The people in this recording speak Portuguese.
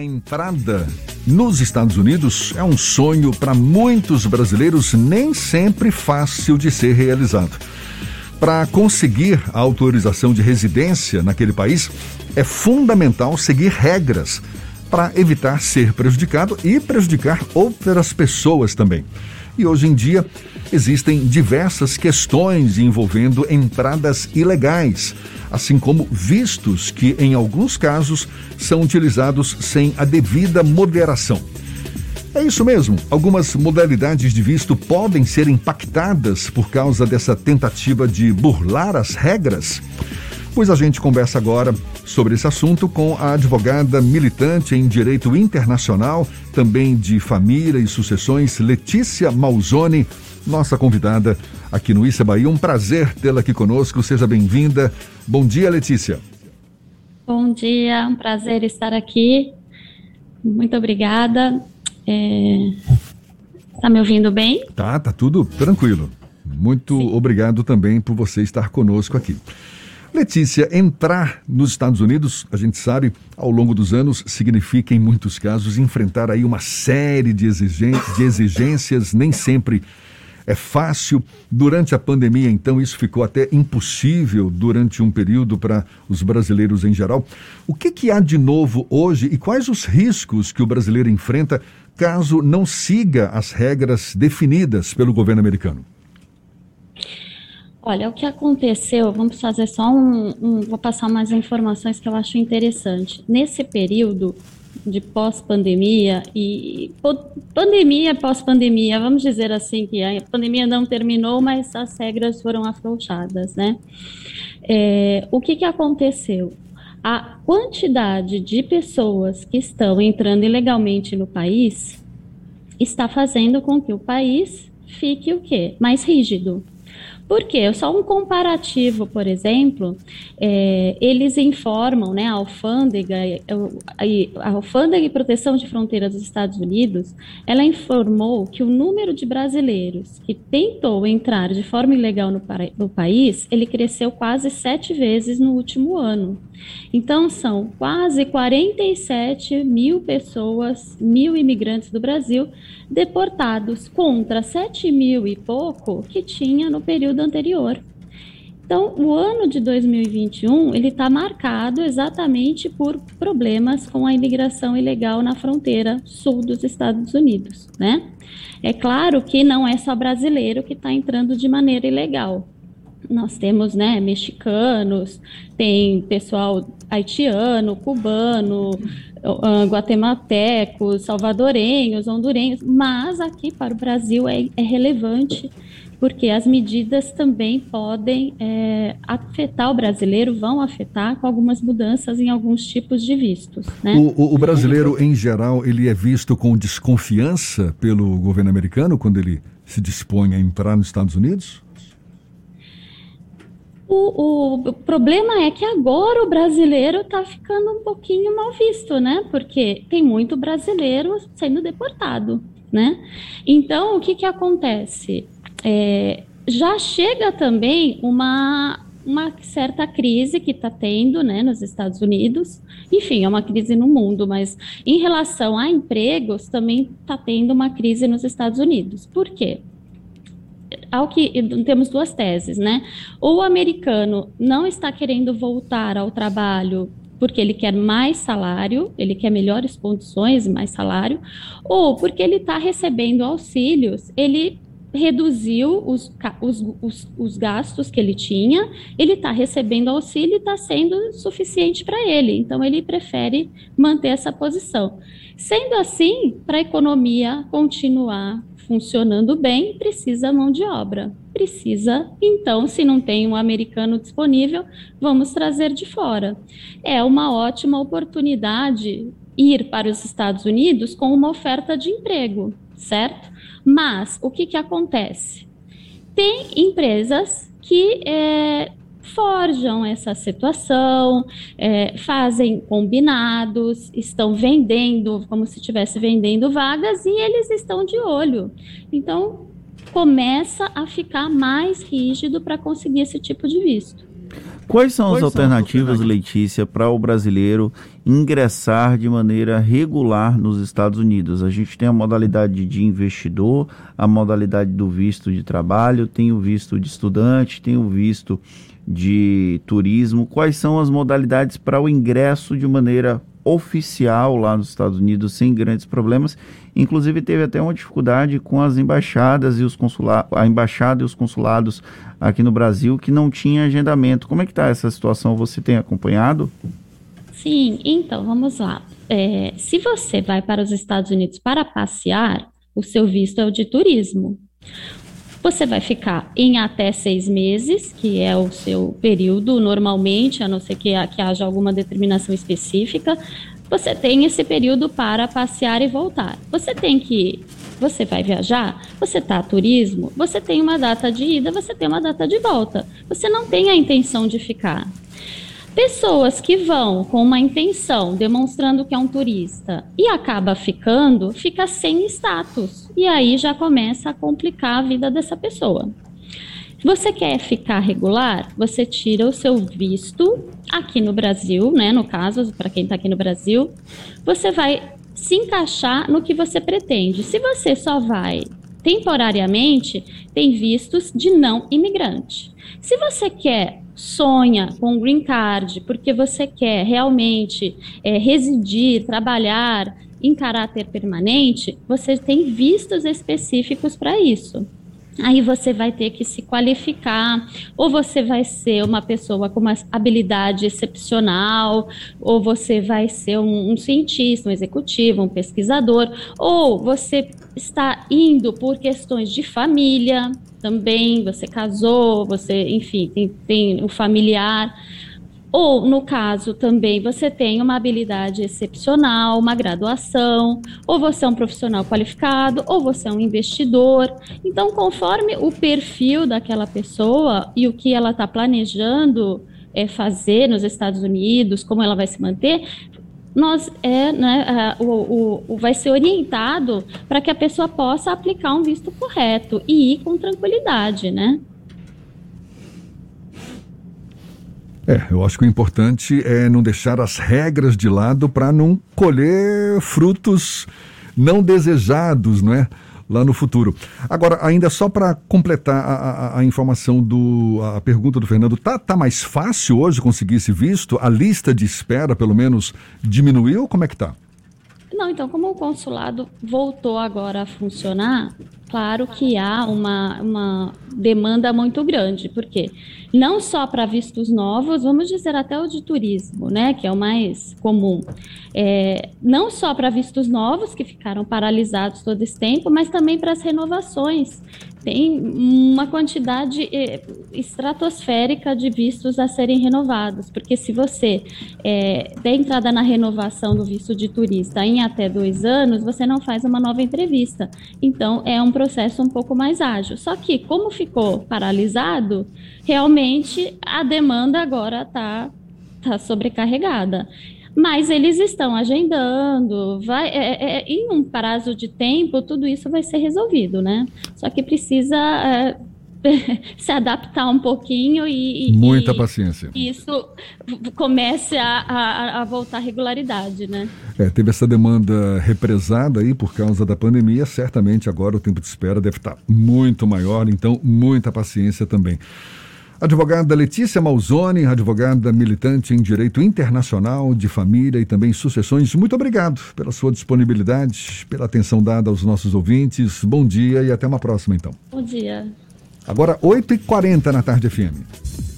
A entrada nos Estados Unidos é um sonho para muitos brasileiros, nem sempre fácil de ser realizado. Para conseguir a autorização de residência naquele país, é fundamental seguir regras para evitar ser prejudicado e prejudicar outras pessoas também. E hoje em dia existem diversas questões envolvendo entradas ilegais assim como vistos que, em alguns casos, são utilizados sem a devida moderação. É isso mesmo, algumas modalidades de visto podem ser impactadas por causa dessa tentativa de burlar as regras. Pois a gente conversa agora sobre esse assunto com a advogada militante em direito internacional, também de família e sucessões, Letícia Malzone, nossa convidada aqui no Issa Bahia. Um prazer tê-la aqui conosco. Seja bem-vinda. Bom dia, Letícia. Bom dia, um prazer estar aqui. Muito obrigada. É... Tá me ouvindo bem? Tá, tá tudo tranquilo. Muito Sim. obrigado também por você estar conosco aqui. Letícia, entrar nos Estados Unidos, a gente sabe, ao longo dos anos, significa, em muitos casos, enfrentar aí uma série de de exigências nem sempre é fácil. Durante a pandemia, então, isso ficou até impossível durante um período para os brasileiros em geral. O que, que há de novo hoje e quais os riscos que o brasileiro enfrenta caso não siga as regras definidas pelo governo americano? Olha, o que aconteceu, vamos fazer só um, um, Vou passar umas informações que eu acho interessante. Nesse período, de pós-pandemia e pandemia pós-pandemia, vamos dizer assim que a pandemia não terminou, mas as regras foram afrouxadas, né? É, o que que aconteceu? A quantidade de pessoas que estão entrando ilegalmente no país está fazendo com que o país fique o quê? Mais rígido. Por quê? Só um comparativo, por exemplo, é, eles informam, né, a alfândega, a, a alfândega e proteção de fronteiras dos Estados Unidos, ela informou que o número de brasileiros que tentou entrar de forma ilegal no, no país, ele cresceu quase sete vezes no último ano. Então, são quase 47 mil pessoas, mil imigrantes do Brasil, deportados contra 7 mil e pouco que tinha no período anterior. Então, o ano de 2021 ele está marcado exatamente por problemas com a imigração ilegal na fronteira sul dos Estados Unidos, né? É claro que não é só brasileiro que está entrando de maneira ilegal nós temos, né, mexicanos, tem pessoal haitiano, cubano, uh, guatemaltecos, salvadorenhos, hondurenhos, mas aqui para o Brasil é, é relevante porque as medidas também podem é, afetar o brasileiro, vão afetar com algumas mudanças em alguns tipos de vistos. Né? O, o, brasileiro, em geral, ele é visto com desconfiança pelo governo americano quando ele se dispõe a entrar nos Estados Unidos? O, o, problema é que agora o brasileiro está ficando um pouquinho mal visto, né? Porque tem muito brasileiro sendo deportado, né? Então, o que, que acontece? É, já chega também uma, uma certa crise que está tendo né, nos Estados Unidos. Enfim, é uma crise no mundo, mas em relação a empregos, também está tendo uma crise nos Estados Unidos. Por quê? ao que temos duas teses, né? Ou o americano não está querendo voltar ao trabalho porque ele quer mais salário, ele quer melhores condições e mais salário, ou porque ele está recebendo auxílios, ele reduziu os, os, os, os, gastos que ele tinha, ele está recebendo auxílio e está sendo suficiente para ele, então ele prefere manter essa posição. Sendo assim, para a economia continuar funcionando bem, precisa mão de obra. Precisa, então, se não tem um americano disponível, vamos trazer de fora. É uma ótima oportunidade ir para os Estados Unidos com uma oferta de emprego, certo? Mas o que, que acontece? Tem empresas que é, forjam essa situação, é, fazem combinados, estão vendendo como se estivesse vendendo vagas e eles estão de olho. Então, começa a ficar mais rígido para conseguir esse tipo de visto. Quais são Quais as alternativas, são Letícia, para o brasileiro ingressar de maneira regular nos Estados Unidos? A gente tem a modalidade de investidor, a modalidade do visto de trabalho, tem o visto de estudante, tem o visto de turismo. Quais são as modalidades para o ingresso de maneira oficial lá nos Estados Unidos sem grandes problemas. Inclusive teve até uma dificuldade com as embaixadas e os consulados, a embaixada e os consulados aqui no Brasil que não tinha agendamento. Como é que está essa situação? Você tem acompanhado? Sim, então vamos lá. É, se você vai para os Estados Unidos para passear, o seu visto é o de turismo. Você vai ficar em até seis meses, que é o seu período normalmente, a não ser que, que haja alguma determinação específica. Você tem esse período para passear e voltar. Você tem que você vai viajar, você está a turismo, você tem uma data de ida, você tem uma data de volta. Você não tem a intenção de ficar. Pessoas que vão com uma intenção, demonstrando que é um turista, e acaba ficando, fica sem status. E aí já começa a complicar a vida dessa pessoa. Você quer ficar regular, você tira o seu visto aqui no Brasil, né? No caso, para quem está aqui no Brasil, você vai se encaixar no que você pretende. Se você só vai temporariamente, tem vistos de não imigrante. Se você quer sonha com o green card porque você quer realmente é, residir, trabalhar em caráter permanente, você tem vistos específicos para isso. Aí você vai ter que se qualificar, ou você vai ser uma pessoa com uma habilidade excepcional, ou você vai ser um, um cientista, um executivo, um pesquisador, ou você está indo por questões de família, também, você casou, você, enfim, tem, tem um familiar. Ou, no caso, também você tem uma habilidade excepcional, uma graduação, ou você é um profissional qualificado, ou você é um investidor. Então, conforme o perfil daquela pessoa e o que ela está planejando é, fazer nos Estados Unidos, como ela vai se manter, nós é, né, o, o, o, vai ser orientado para que a pessoa possa aplicar um visto correto e ir com tranquilidade, né? É, eu acho que o importante é não deixar as regras de lado para não colher frutos não desejados, não é? Lá no futuro. Agora, ainda só para completar a, a, a, informação do a pergunta do Fernando, tá, tá mais fácil hoje conseguir esse visto? A lista de espera, pelo menos, diminuiu? Como é que tá? Não, então, como o consulado voltou agora a funcionar, claro que há uma, uma demanda muito grande, porque não só para vistos novos, vamos dizer até o de turismo, né, que é o mais comum, é, não só para vistos novos que ficaram paralisados todo esse tempo, mas também para as renovações tem uma quantidade eh, estratosférica de vistos a serem renovados, porque se você é, der entrada na renovação do visto de turista em até dois anos, você não faz uma nova entrevista. Então, é um processo um pouco mais ágil. Só que, como ficou paralisado, realmente a demanda agora está tá sobrecarregada mas eles estão agendando, vai, é, é, é, em um prazo de tempo, tudo isso vai ser resolvido, né? Só que precisa é, se adaptar um pouquinho e. Muita e, paciência. Isso comece a, a, a, voltar à regularidade, né? É, teve essa demanda represada aí por causa da pandemia, certamente agora o tempo de espera deve estar muito maior, então muita paciência também. Advogada Letícia Malzone, advogada militante em direito internacional, de família e também sucessões, muito obrigado pela sua disponibilidade, pela atenção dada aos nossos ouvintes. Bom dia e até uma próxima, então. Bom dia. Agora, 8h40 na tarde FM.